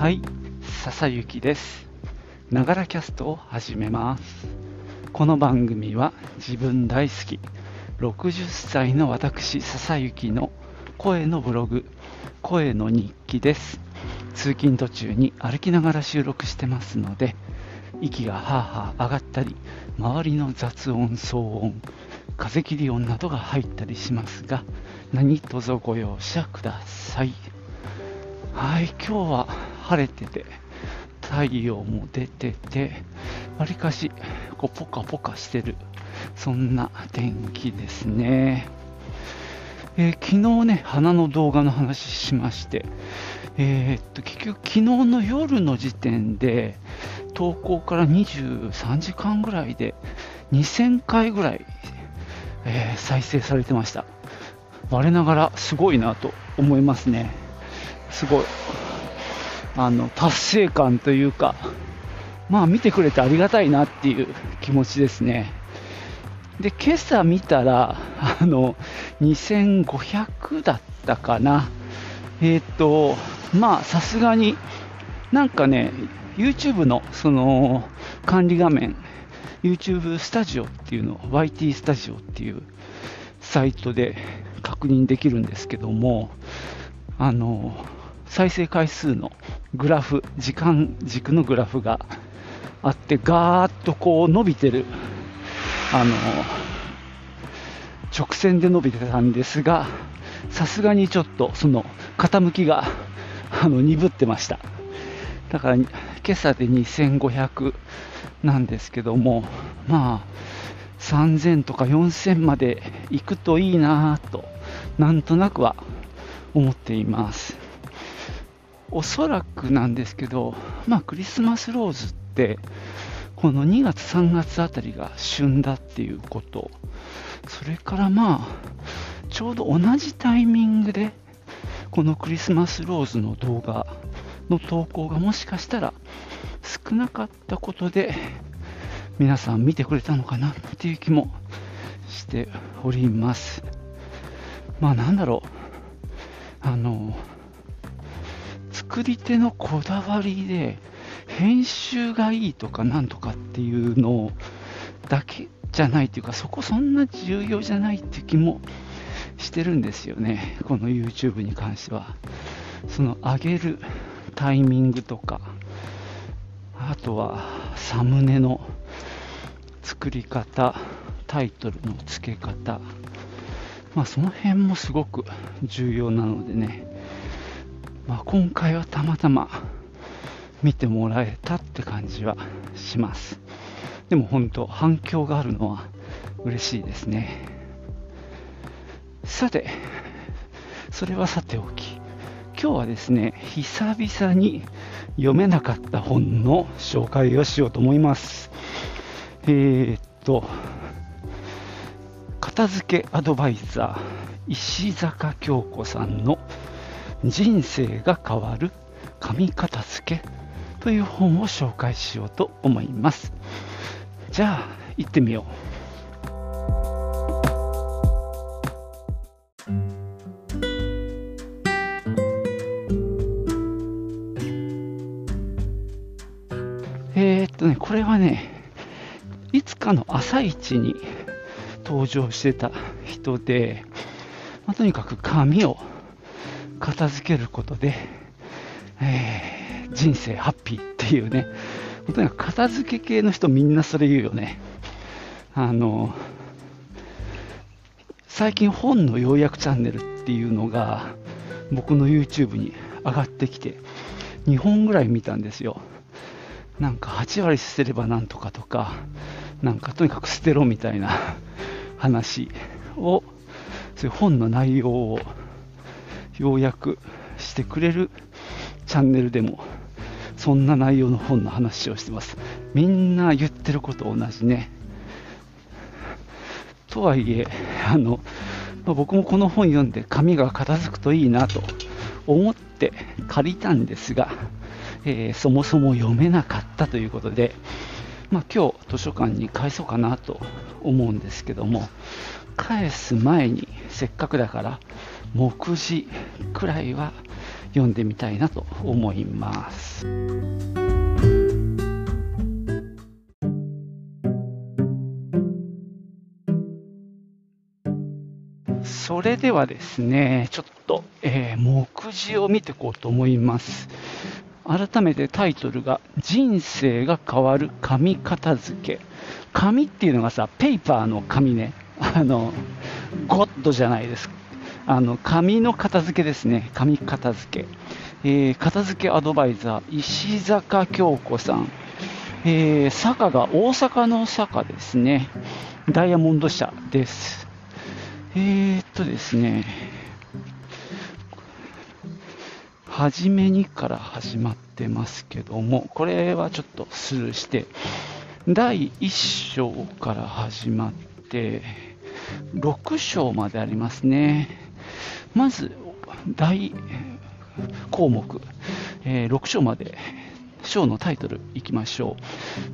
はい、笹雪です。ながらキャストを始めます。この番組は自分大好き60歳の私笹雪の声のブログ、声の日記です。通勤途中に歩きながら収録してますので、息がはあはあ上がったり、周りの雑音、騒音、風切り音などが入ったりしますが、何卒ご容赦ください。はい、今日は晴れてて、太陽も出てて、わりかしこうポカポカしてる、そんな天気ですね。えー昨日ね、花の動画の話しまして、えーっと結局、昨日の夜の時点で、投稿から23時間ぐらいで2000回ぐらい、えー再生されてました。我ながらすごいなと思いますね。すごい。あの、達成感というか、まあ見てくれてありがたいなっていう気持ちですね。で、今朝見たら、あの、2500だったかな。えーっと、まあさすがになんかね、YouTube のその管理画面、YouTube スタジオっていうの、YT スタジオっていうサイトで確認できるんですけども、あの、再生回数のグラフ、時間軸のグラフがあって、ガーッとこう伸びてる、あの、直線で伸びてたんですが、さすがにちょっとその傾きがあの鈍ってました。だから今朝で2500なんですけども、まあ3000とか4000まで行くといいなと、なんとなくは思っています。おそらくなんですけど、まあクリスマスローズって、この2月3月あたりが旬だっていうこと、それからまあ、ちょうど同じタイミングで、このクリスマスローズの動画の投稿がもしかしたら少なかったことで、皆さん見てくれたのかなっていう気もしております。まあなんだろう、あの、作り手のこだわりで、編集がいいとかなんとかっていうのだけじゃないっていうか、そこそんな重要じゃないって気もしてるんですよね、この YouTube に関しては。その上げるタイミングとか、あとはサムネの作り方、タイトルの付け方、まあその辺もすごく重要なのでね、まあ、今回はたまたま見てもらえたって感じはします。でも本当反響があるのは嬉しいですね。さて、それはさておき、今日はですね、久々に読めなかった本の紹介をしようと思います。えー、っと、片付けアドバイザー、石坂京子さんの人生が変わる紙片付けという本を紹介しようと思います。じゃあ、行ってみよう。えー、っとね、これはね、いつかの朝一に登場してた人で、まあとにかく紙を片付けることで、えー人生ハッピーっていうね、とにかく片付け系の人みんなそれ言うよね。あの、最近本の要約チャンネルっていうのが僕の YouTube に上がってきて、2本ぐらい見たんですよ。なんか8割捨てればなんとかとか、なんかとにかく捨てろみたいな話を、そういう本の内容を要約してくれるチャンネルでも、そんな内容の本の話をしてます。みんな言ってること同じね。とはいえ、あの、まあ僕もこの本読んで紙が片付くといいなと思って借りたんですが、えーそもそも読めなかったということで、まあ、今日図書館に返そうかなと思うんですけども、返す前にせっかくだから目次くらいは読んでみたいなと思います。それではですね、ちょっと、えー、目次を見ていこうと思います。改めてタイトルが、人生が変わる紙片付け。紙っていうのがさ、ペーパーの紙ね。あの、ゴッドじゃないです。あの、紙の片付けですね。紙片付け。えー、片付けアドバイザー、石坂京子さん。えー、坂が大阪の坂ですね。ダイヤモンド社です。えー、っとですね、初めにから始まってますけども、これはちょっとスルーして、第1章から始まって、6章までありますね。まず、第項目、えー、6章まで章のタイトルいきましょう。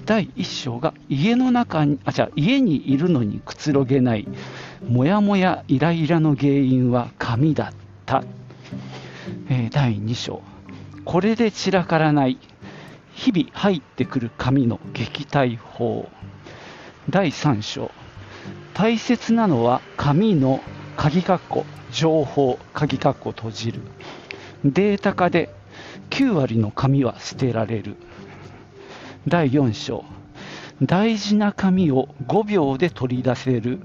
第1章が家の中に、あ、じゃ家にいるのにくつろげないもやもやイライラの原因は紙だった。えー、第2章。これで散らからない。日々入ってくる紙の撃退法。第3章。大切なのは紙の鍵括弧情報鍵括弧閉じる。データ化で9割の紙は捨てられる。第4章。大事な紙を5秒で取り出せる。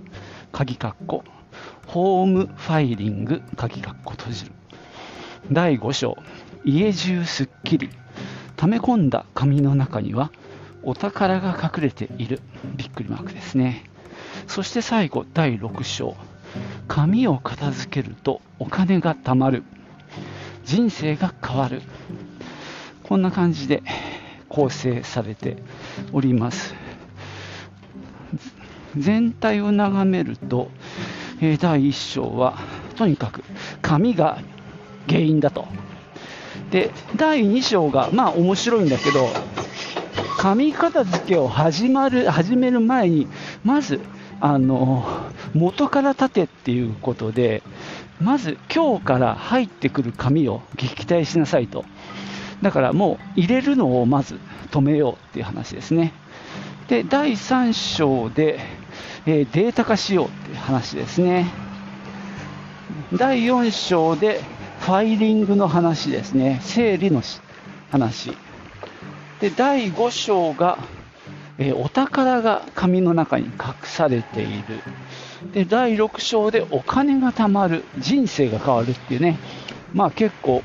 鍵括弧。ホームファイリング。鍵括弧閉じる。第5章。家中すっきり溜め込んだ紙の中にはお宝が隠れている。びっくりマークですね。そして最後。第6章。紙を片付けるとお金が貯まる。人生が変わる。こんな感じで構成されております。全体を眺めると、え、第1章はとにかく紙が原因だと。で、第2章がまあ面白いんだけど、紙片付けを始まる始める前に、まず、あの元から立てっていうことで、まず今日から入ってくる紙を撃退しなさいと。だからもう入れるのをまず止めようっていう話ですね。で、第3章で、えー、データ化しようっていう話ですね。第4章でファイリングの話ですね。整理の話。で、第5章が、えー、お宝が紙の中に隠されている。で、第6章でお金が貯まる。人生が変わるっていうね。まあ結構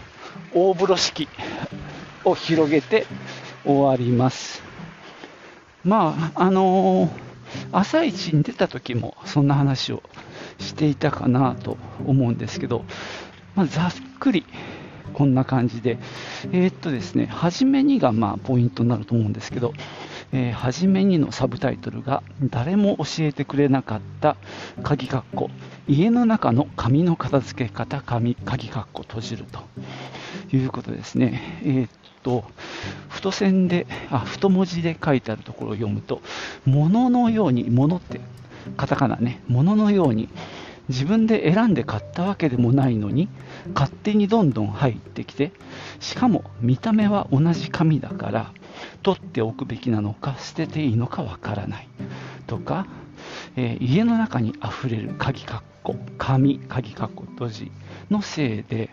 大風呂敷を広げて終わります。まあ、あのー、朝一に出た時もそんな話をしていたかなと思うんですけど、まあ、ざっくりこんな感じで、えー、っとですね、初めにがまあポイントになると思うんですけど、えー、初めにのサブタイトルが誰も教えてくれなかった鍵括弧。家の中の紙の片付け方紙鍵括弧閉じると。いうことですね。えー、っと、太線で、あ、太文字で書いてあるところを読むと、物のように、物ってカタカナね、物のように、自分で選んで買ったわけでもないのに、勝手にどんどん入ってきて、しかも見た目は同じ紙だから、取っておくべきなのか、捨てていいのかわからない。とか、えー、家の中にあふれる鍵括弧、紙、鍵括弧閉じのせいで、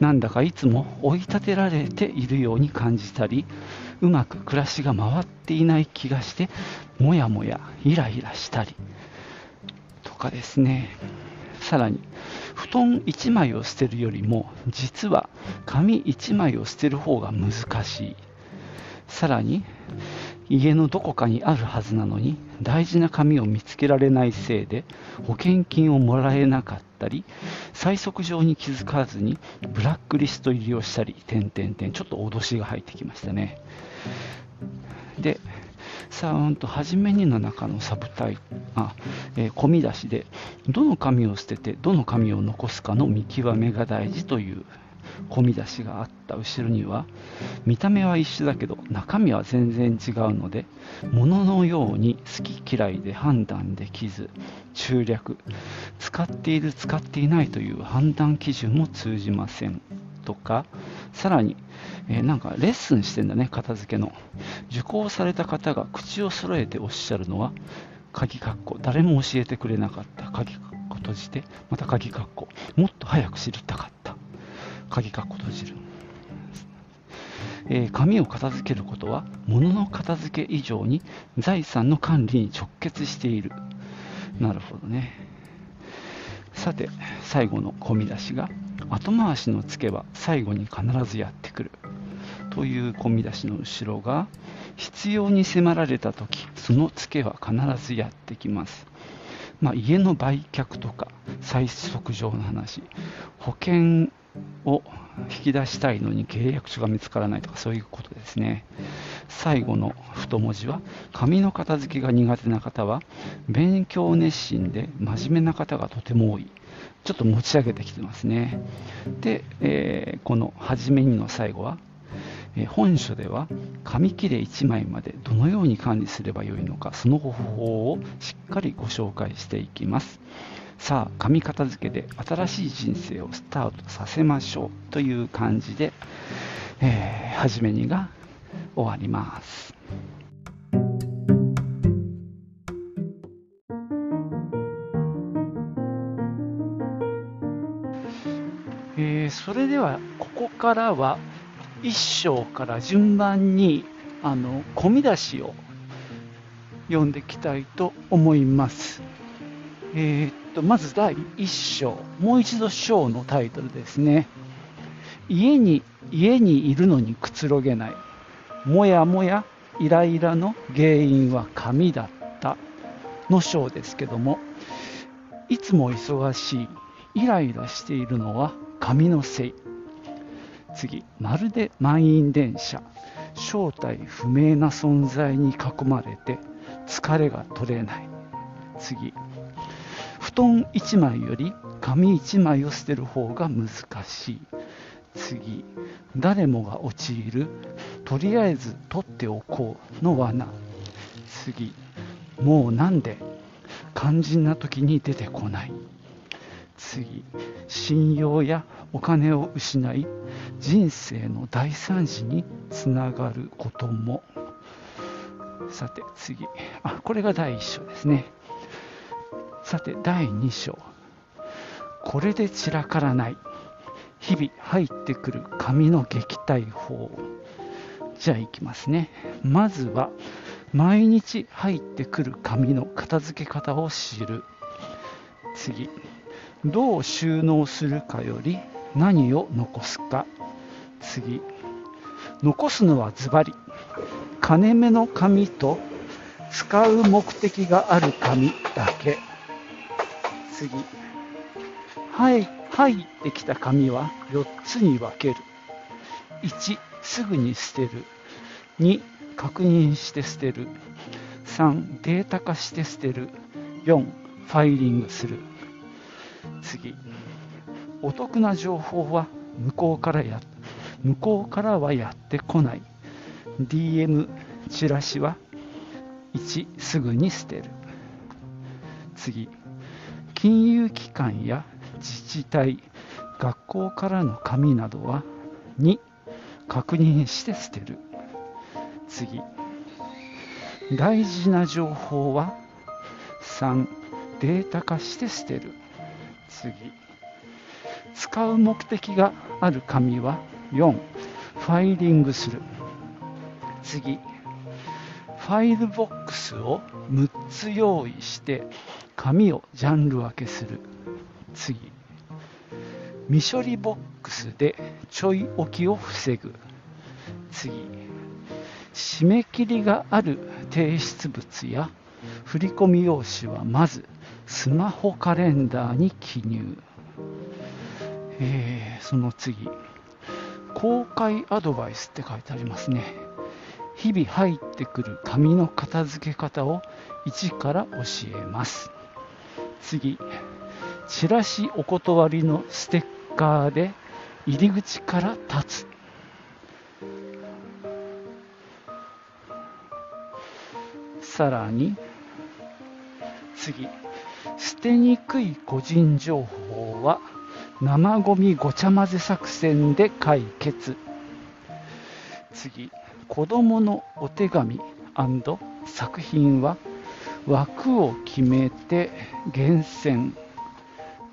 なんだかいつも追い立てられているように感じたりうまく暮らしが回っていない気がしてもやもやイライラしたりとかですねさらに布団1枚を捨てるよりも実は紙1枚を捨てる方が難しいさらに家のどこかにあるはずなのに大事な紙を見つけられないせいで保険金をもらえなかったり催促状に気づかずにブラックリスト入りをしたり点々点ちょっと脅しが入ってきましたね。でさあ、うんと、初めにの中のサブタイあ、えー、込み出しで、どの紙を捨てて、どの紙を残すかの見極めが大事という込み出しがあった後ろには見た目は一緒だけど中身は全然違うので物のように好き嫌いで判断できず中略使っている使っていないという判断基準も通じませんとか、さらに、えー、なんかレッスンしてんだね、片付けの。受講された方が口を揃えておっしゃるのは、鍵括弧、誰も教えてくれなかった鍵括弧閉じて、また鍵括弧、もっと早く知りたかった。鍵括弧閉じる。えー、紙を片付けることは物の片付け以上に財産の管理に直結している。なるほどね。さて最後の込み出しが後回しのつけば最後に必ずやってくる。という込み出しの後ろが必要に迫られた時そのつけは必ずやってきます。まあ、家の売却とか催促上の話。保険を引き出したいのに契約書が見つからないとかそういうことですね。最後の太文字は紙の片付けが苦手な方は勉強熱心で真面目な方がとても多い。ちょっと持ち上げてきてますね。で、えー、この初めにの最後は本書では紙切れ1枚までどのように管理すればよいのかその方法をしっかりご紹介していきます。さあ紙片付けで新しい人生をスタートさせましょうという感じで、えー、初めにが終わりますえー、それではここからは1章から順番にあの込み出しを読んでいきたいと思います。えー、っとまず第1章、もう一度章のタイトルですね。家に家にいるのにくつろげない。もやもやイライラの原因は紙だったの章ですけども、いつも忙しい、イライラしているのは紙のせい。次、まるで満員電車、正体不明な存在に囲まれて疲れが取れない。次、布団1枚より紙1枚を捨てる方が難しい。次、誰もが陥る、とりあえず取っておこうの罠。次、もうなんで？肝心な時に出てこない。次、信用やお金を失い人生の大惨事につながることも。さて次。あこれが第1章ですね。さて第2章。これで散らからない。日々入ってくる紙の撃退法。じゃあいきますね。まずは毎日入ってくる紙の片付け方を知る。次。どう収納するかより何を残すか。次。残すのはズバリ。金目の紙と使う目的がある紙だけ。次。はい入ってきた紙は4つに分ける。1すぐに捨てる。2確認して捨てる。3データ化して捨てる。4ファイリングする。次。お得な情報は向こうからや向こうからはやってこない。DM チラシは1すぐに捨てる。次。金融機関や自治体学校からの紙などは2確認して捨てる。次大事な情報は3データ化して捨てる。次使う目的がある紙は4ファイリングする。次ファイルボックスを6つ用意して紙をジャンル分けする。次。未処理ボックスでちょい置きを防ぐ。次。締め切りがある提出物や振込用紙はまずスマホカレンダーに記入。えー、その次、公開アドバイスって書いてありますね。日々入ってくる紙の片付け方を一から教えます。次、チラシお断りのステッカーで入り口から立つ。さらに、次、捨てにくい個人情報は生ゴミごちゃ混ぜ作戦で解決。次。子供のお手紙作品は枠を決めて厳選。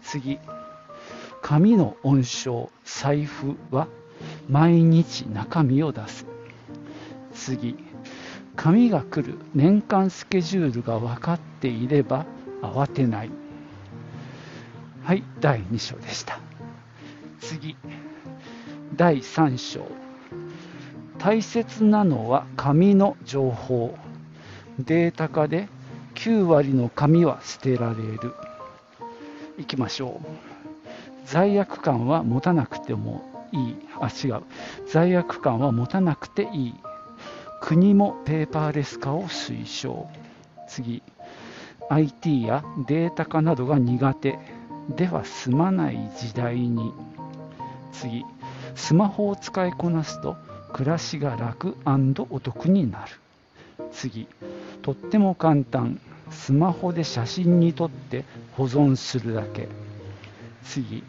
次。紙の温床財布は毎日中身を出す。次。紙が来る年間スケジュールが分かっていれば慌てない。はい第2章でした。次。第3章。大切なのは紙の情報。データ化で9割の紙は捨てられる。いきましょう。罪悪感は持たなくてもいい。あ違う。罪悪感は持たなくていい。国もペーパーレス化を推奨。次。IT やデータ化などが苦手。では済まない時代に。次。スマホを使いこなすと暮らしが楽お得になる。次。とっても簡単。スマホで写真に撮って保存するだけ。次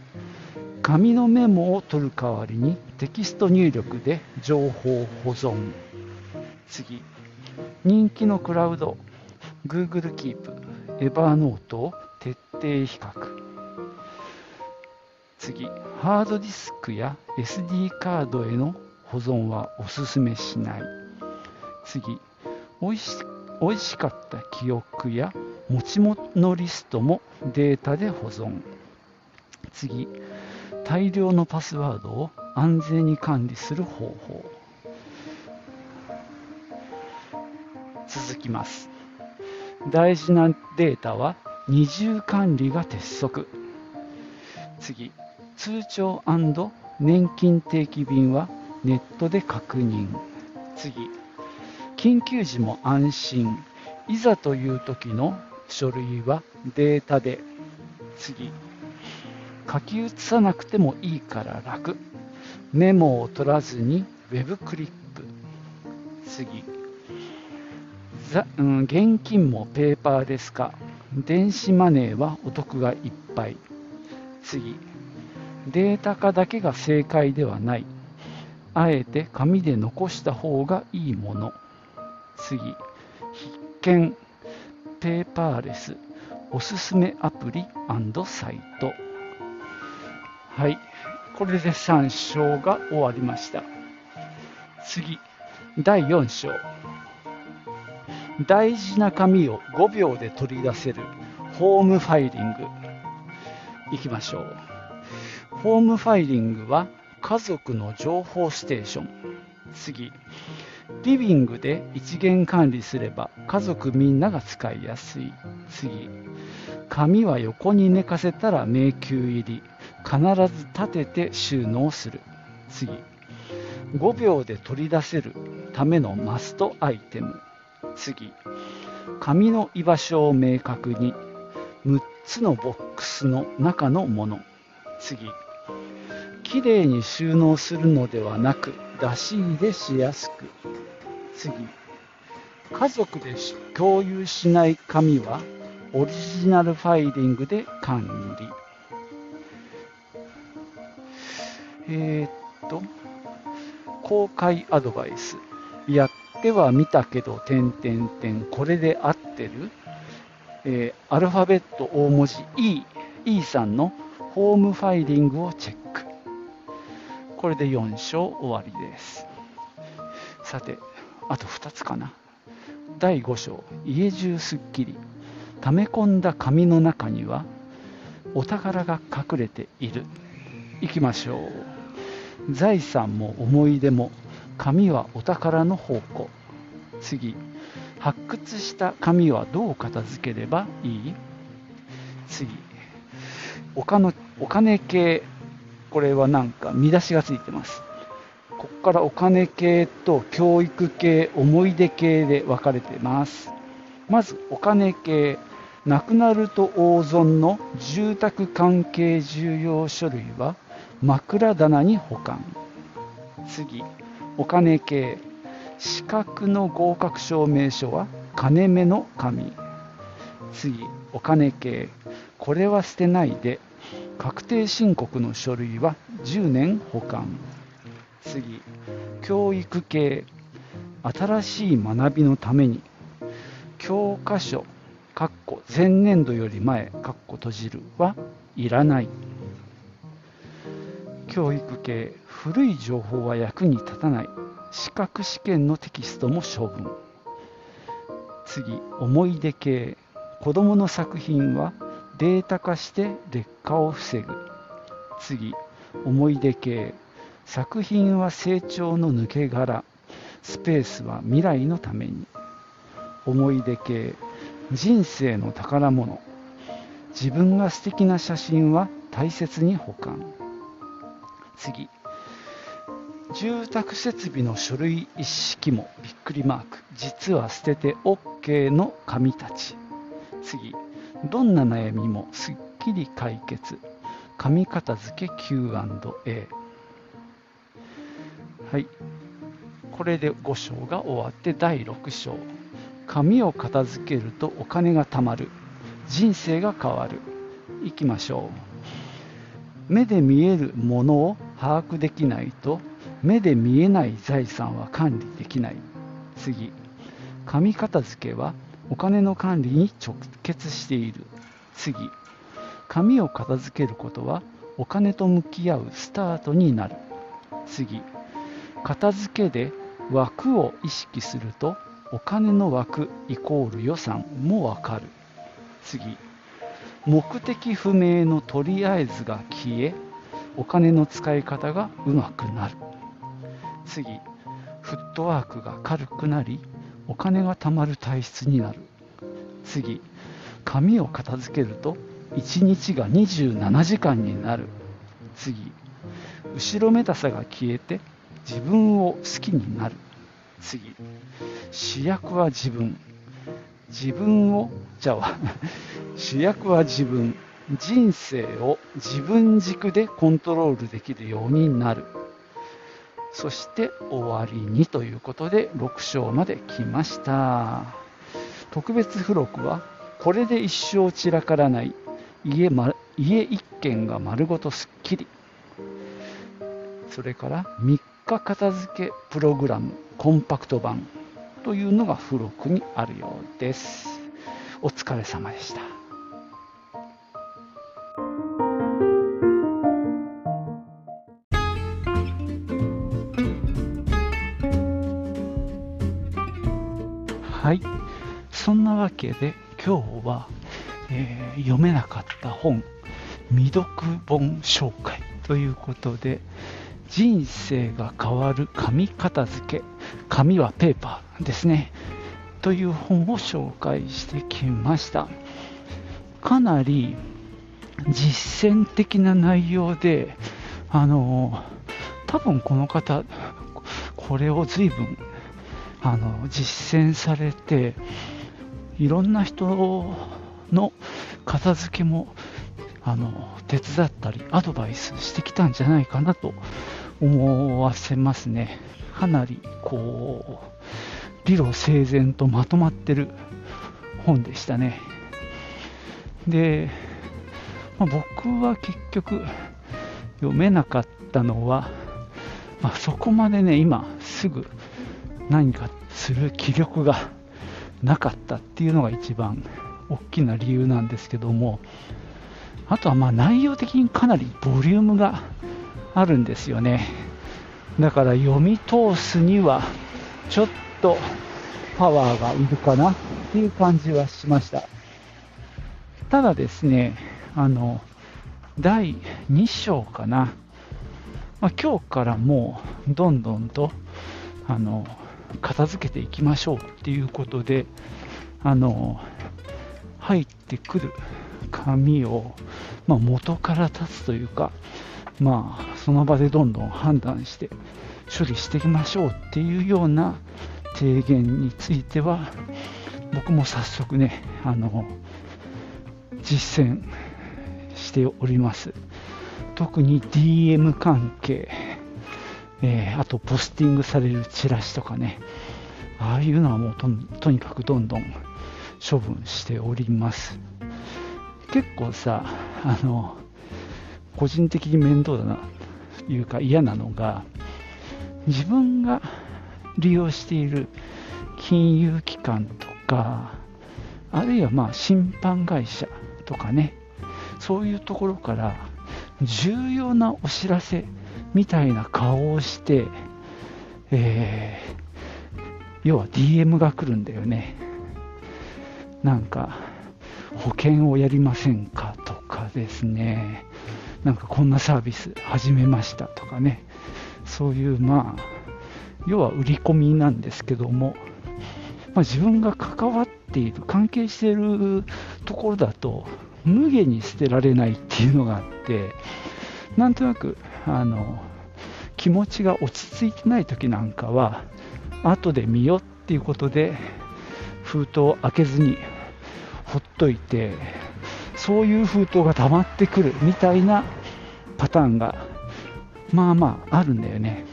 紙のメモを取る代わりにテキスト入力で情報保存。次人気のクラウド Google Keep、Evernote を徹底比較。次ハードディスクや SD カードへの保存はおすすめしない。次おいしおいしかった記憶や持ち物リストもデータで保存。次大量のパスワードを安全に管理する方法。続きます。大事なデータは二重管理が鉄則。次通帳年金定期便はネットで確認。次緊急時も安心。いざという時の書類はデータで次。書き写さなくてもいいから楽。メモを取らずに Web クリップ。次。ざ、うん、現金もペーパーレス化電子マネーはお得がいっぱい。次。データ化だけが正解ではない。あえて紙で残した方がいいもの。次。必見。ペーパーレス。おすすめアプリサイト。はい。これで3章が終わりました。次。第4章。大事な紙を5秒で取り出せる。ホームファイリング。いきましょう。ホームファイリングは家族の情報ステーション。次。リビングで一元管理すれば家族みんなが使いやすい。次紙は横に寝かせたら迷宮入り。必ず立てて収納する。次5秒で取り出せるためのマストアイテム。次紙の居場所を明確に。6つのボックスの中のもの。次きれいに収納するのではなく出し入れしやすく。次。家族で共有しない紙はオリジナルファイリングで管理。えー、っと公開アドバイス。やってはみたけど点点点。これで合ってる、えー、アルファベット大文字 E, e さんのホームファイリングをチェック。これで4章終わりです。さてあと2つかな。第5章。家中すっきり。溜め込んだ紙の中にはお宝が隠れている。いきましょう。財産も思い出も紙はお宝の宝庫。次。発掘した紙はどう片付ければいい？次。お金お金系。これはなんか見出しがついてます。ここからお金系と教育系、思い出系で分かれてます。まずお金系、亡くなると大損の住宅関係重要書類は枕棚に保管。次、お金系、資格の合格証明書は金目の紙。次、お金系、これは捨てないで確定申告の書類は10年保管次。教育系新しい学びのために教科書かっこ前年度より前かっこ閉じるはいらない。教育系古い情報は役に立たない。資格試験のテキストも処分。次。思い出系子どもの作品はデータ化して劣化を防ぐ。次。思い出系作品は成長の抜け殻。スペースは未来のために。思い出系。人生の宝物。自分が素敵な写真は大切に保管。次。住宅設備の書類一式もびっくりマーク。実は捨てて OK の紙たち。次。どんな悩みもすっきり解決。紙片付け Q&A はい。これで5章が終わって第6章。紙を片付けるとお金が貯まる。人生が変わる。いきましょう。目で見えるものを把握できないと目で見えない財産は管理できない。次。紙片付けはお金の管理に直結している。次。紙を片付けることはお金と向き合うスタートになる。次。片付けで枠を意識するとお金の枠イコール予算もわかる。次。目的不明のとりあえずが消えお金の使い方がうまくなる。次。フットワークが軽くなりお金が貯まる体質になる。次。紙を片付けると1日が27時間になる。次。後ろめたさが消えて自分を好きになる。次。主役は自分。自分をじゃあ 主役は自分。人生を自分軸でコントロールできるようになる。そして終わりにということで6章まで来ました。特別付録はこれで一生散らからない。家,、ま、家一軒が丸ごとすっきり。それから3日片付けプログラムコンパクト版というのが付録にあるようです。お疲れ様でした。はい。そんなわけで今日は、えー、読めなかった本未読本紹介ということで人生が変わる紙片付け紙はペーパーですねという本を紹介してきました。かなり実践的な内容であの多分この方これを随分あの実践されていろんな人の片付けもあの手伝ったりアドバイスしてきたんじゃないかなと思わせますね。かなりこう理路整然とまとまってる本でしたね。で、まあ、僕は結局読めなかったのは、まあ、そこまでね今すぐ何かする気力がなかったっていうのが一番大きな理由なんですけどもあとはまあ内容的にかなりボリュームがあるんですよね。だから読み通すにはちょっとパワーがいるかなっていう感じはしました。ただですねあの第2章かな、まあ、今日からもうどんどんとあの片付けていきましょうっていうことであの入ってくる紙を、まあ、元から立つというかまあその場でどんどん判断して処理していきましょうっていうような提言については僕も早速ねあの実践しております特に DM 関係えー、あとポスティングされるチラシとかね、ああいうのはもうととにかくどんどん処分しております。結構さ、あの、個人的に面倒だなというか嫌なのが自分が利用している金融機関とかあるいはまあ審判会社とかねそういうところから重要なお知らせみたいな顔をして、えー、要は DM が来るんだよね。なんか保険をやりませんかとかですね。なんかこんなサービス始めましたとかね。そういうまあ要は売り込みなんですけども、まあ、自分が関わっている関係しているところだと無下に捨てられないっていうのがあってなんとなくあの気持ちが落ち着いてない時なんかは後で見よっていうことで封筒を開けずにほっといてそういう封筒が溜まってくるみたいなパターンがまあまああるんだよね。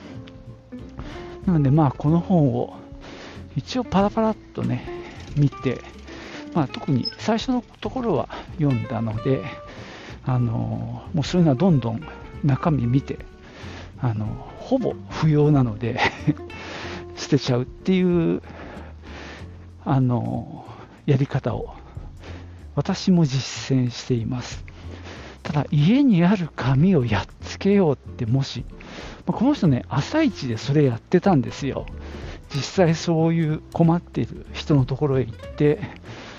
なのでまあこの本を一応パラパラっとね見てまあ、特に最初のところは読んだので、あのもうそういうのはどんどん中身見て、あのほぼ不要なので 捨てちゃうっていうあのやり方を私も実践しています。ただ家にある紙をやっつけようってもし、まこの人ね朝一でそれやってたんですよ実際そういう困っている人のところへ行って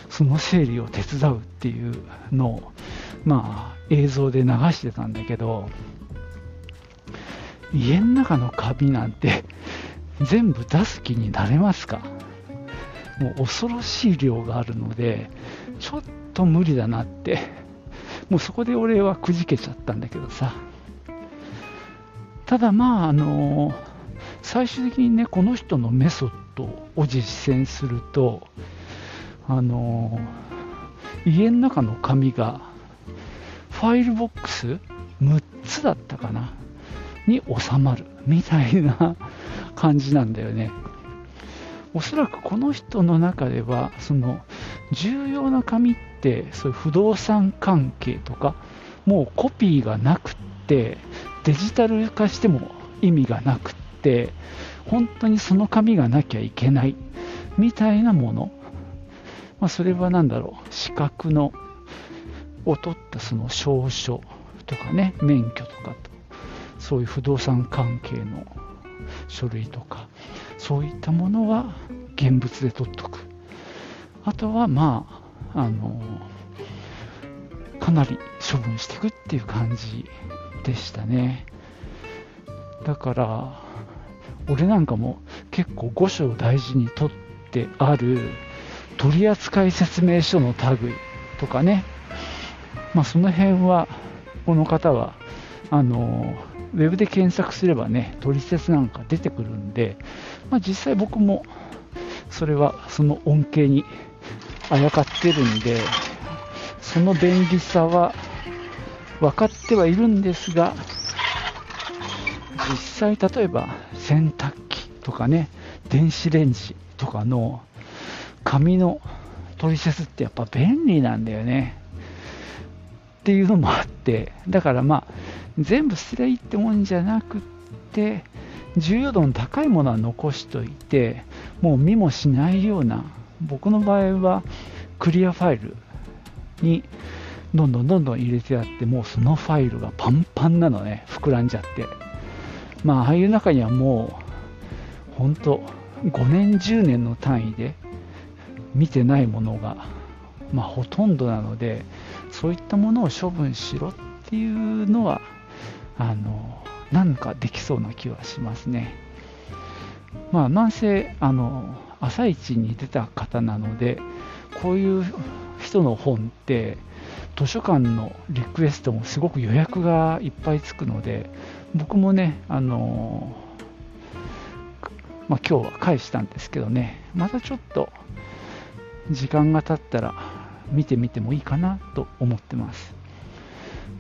その整理を手伝うっていうのを、まあ、映像で流してたんだけど、家の中のカビなんて全部出す気になれますか？もう恐ろしい量があるので、ちょっと無理だなって、もうそこで俺はくじけちゃったんだけどさ。ただまあ、あの最終的にね、この人のメソッドを実践すると、あの家の中の紙がファイルボックス6つだったかなに収まるみたいな 感じなんだよねおそらくこの人の中ではその重要な紙ってそういう不動産関係とかもうコピーがなくってデジタル化しても意味がなくって本当にその紙がなきゃいけないみたいなものまあ、それは何だろう、資格のを取ったその証書とかね、免許とかと、そういう不動産関係の書類とか、そういったものは現物で取っとく。あとは、まあ、あの、かなり処分していくっていう感じでしたね。だから、俺なんかも結構五章大事に取ってある取扱説明書の類とかね、まあ、その辺は、この方は、あの、ウェブで検索すればね、取説なんか出てくるんで、まあ、実際僕も、それはその恩恵にあやかってるんで、その便利さは分かってはいるんですが、実際例えば洗濯機とかね、電子レンジとかの紙の取説ってやっぱ便利なんだよね。っていうのもあって、だからまあ、全部捨てりゃいいってもんじゃなくって、重要度の高いものは残しといて、もう見もしないような、僕の場合はクリアファイルにどんどんどんどん入れてあって、もうそのファイルがパンパンなのね、膨らんじゃって。まあ、ああいう中にはもう、本当5年、10年の単位で見てないものが、まあ、ほとんどなのでそういったものを処分しろっていうのはあのなんかできそうな気はしますね。まあ、なんせあの朝一に出た方なのでこういう人の本って図書館のリクエストもすごく予約がいっぱいつくので僕もねあのまあ、今日は返したんですけどねまたちょっと時間が経ったら見てみてもいいかなと思ってます。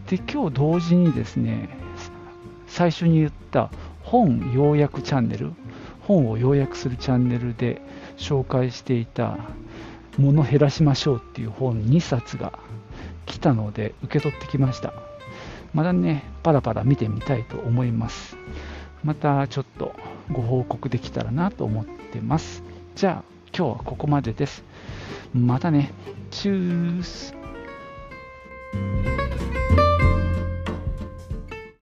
で、今日同時にですね、最初に言った本要約チャンネル、本を要約するチャンネルで紹介していた「物減らしましょう」っていう本2冊が来たので受け取ってきました。まだね、パラパラ見てみたいと思います。またちょっとご報告できたらなと思ってます。じゃあ、今日はここまでです。またね。チュース。